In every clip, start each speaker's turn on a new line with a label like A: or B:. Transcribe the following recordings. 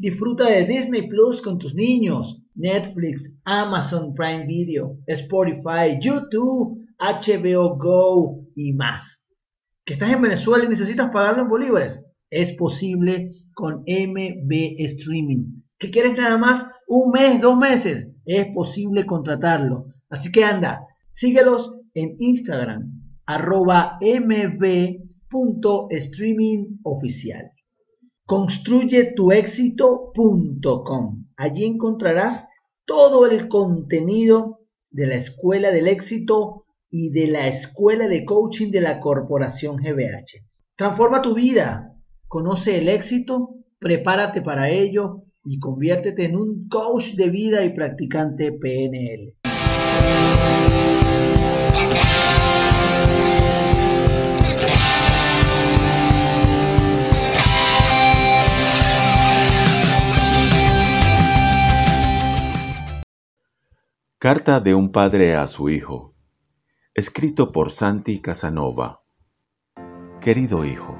A: Disfruta de Disney Plus con tus niños, Netflix, Amazon Prime Video, Spotify, YouTube, HBO Go y más. ¿Que estás en Venezuela y necesitas pagarlo en bolívares? Es posible con MB Streaming. ¿Que quieres nada más un mes, dos meses? Es posible contratarlo. Así que anda, síguelos en Instagram, arroba mb.streamingoficial. Construyetuexito.com. Allí encontrarás todo el contenido de la Escuela del Éxito y de la Escuela de Coaching de la Corporación GBH. Transforma tu vida, conoce el éxito, prepárate para ello y conviértete en un coach de vida y practicante PNL.
B: Carta de un padre a su hijo. Escrito por Santi Casanova. Querido hijo,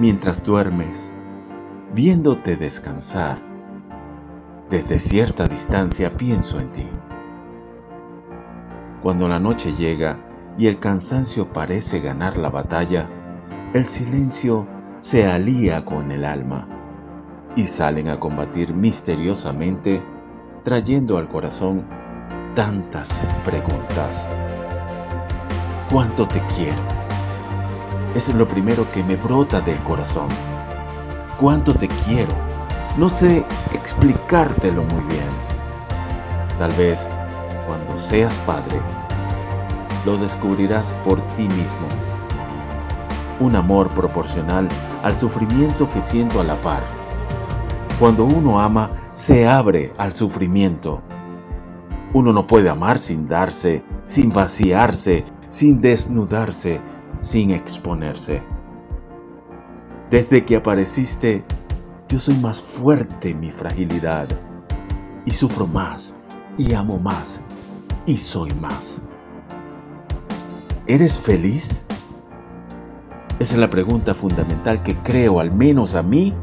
B: mientras duermes, viéndote descansar, desde cierta distancia pienso en ti. Cuando la noche llega y el cansancio parece ganar la batalla, el silencio se alía con el alma y salen a combatir misteriosamente trayendo al corazón tantas preguntas. ¿Cuánto te quiero? Es lo primero que me brota del corazón. ¿Cuánto te quiero? No sé explicártelo muy bien. Tal vez cuando seas padre, lo descubrirás por ti mismo. Un amor proporcional al sufrimiento que siento a la par. Cuando uno ama, se abre al sufrimiento. Uno no puede amar sin darse, sin vaciarse, sin desnudarse, sin exponerse. Desde que apareciste, yo soy más fuerte en mi fragilidad y sufro más y amo más y soy más. ¿Eres feliz? Esa es la pregunta fundamental que creo, al menos a mí,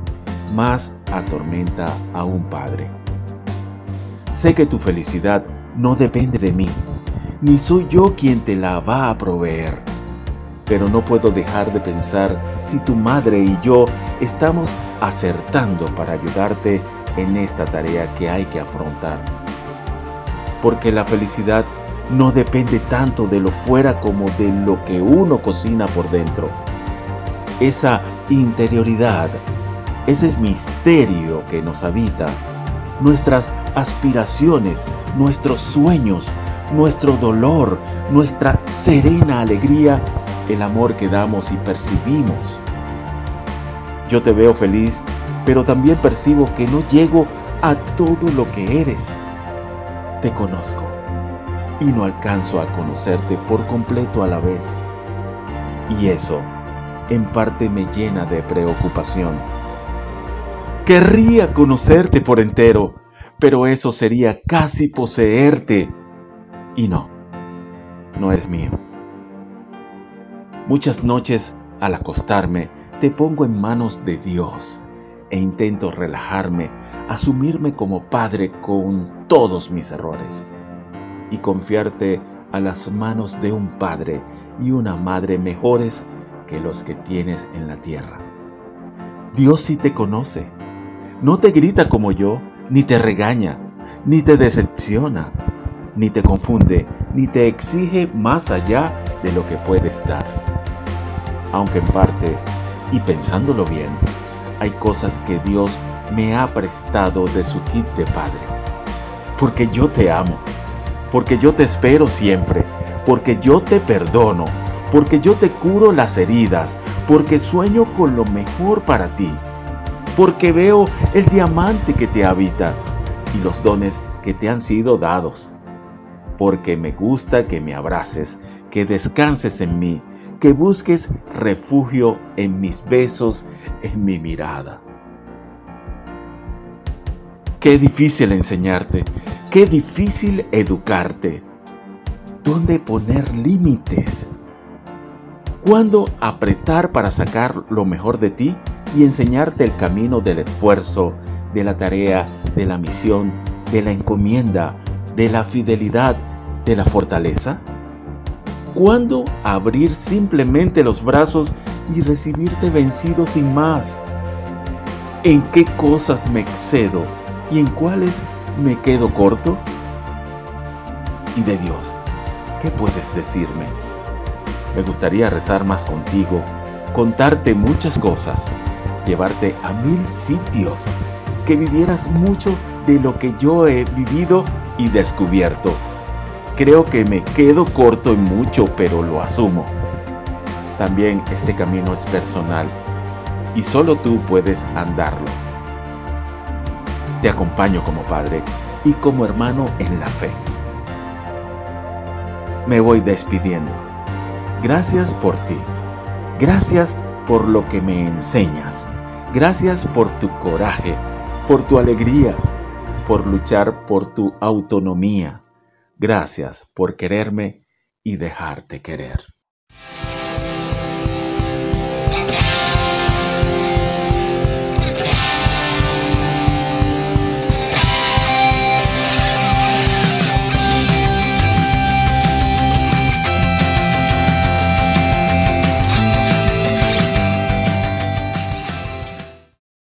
B: más atormenta a un padre. Sé que tu felicidad no depende de mí, ni soy yo quien te la va a proveer. Pero no puedo dejar de pensar si tu madre y yo estamos acertando para ayudarte en esta tarea que hay que afrontar. Porque la felicidad no depende tanto de lo fuera como de lo que uno cocina por dentro. Esa interioridad ese misterio que nos habita, nuestras aspiraciones, nuestros sueños, nuestro dolor, nuestra serena alegría, el amor que damos y percibimos. Yo te veo feliz, pero también percibo que no llego a todo lo que eres. Te conozco y no alcanzo a conocerte por completo a la vez. Y eso, en parte, me llena de preocupación Querría conocerte por entero, pero eso sería casi poseerte. Y no, no eres mío. Muchas noches al acostarme te pongo en manos de Dios e intento relajarme, asumirme como padre con todos mis errores y confiarte a las manos de un padre y una madre mejores que los que tienes en la tierra. Dios sí te conoce no te grita como yo, ni te regaña, ni te decepciona, ni te confunde, ni te exige más allá de lo que puedes dar. Aunque en parte, y pensándolo bien, hay cosas que Dios me ha prestado de su kit de padre. Porque yo te amo, porque yo te espero siempre, porque yo te perdono, porque yo te curo las heridas, porque sueño con lo mejor para ti porque veo el diamante que te habita y los dones que te han sido dados. porque me gusta que me abraces, que descanses en mí, que busques refugio en mis besos, en mi mirada. Qué difícil enseñarte, qué difícil educarte. ¿Dónde poner límites? ¿Cuándo apretar para sacar lo mejor de ti y enseñarte el camino del esfuerzo, de la tarea, de la misión, de la encomienda, de la fidelidad, de la fortaleza? ¿Cuándo abrir simplemente los brazos y recibirte vencido sin más? ¿En qué cosas me excedo y en cuáles me quedo corto? Y de Dios, ¿qué puedes decirme? Me gustaría rezar más contigo, contarte muchas cosas, llevarte a mil sitios, que vivieras mucho de lo que yo he vivido y descubierto. Creo que me quedo corto en mucho, pero lo asumo. También este camino es personal y solo tú puedes andarlo. Te acompaño como padre y como hermano en la fe. Me voy despidiendo. Gracias por ti. Gracias por lo que me enseñas. Gracias por tu coraje, por tu alegría, por luchar por tu autonomía. Gracias por quererme y dejarte querer.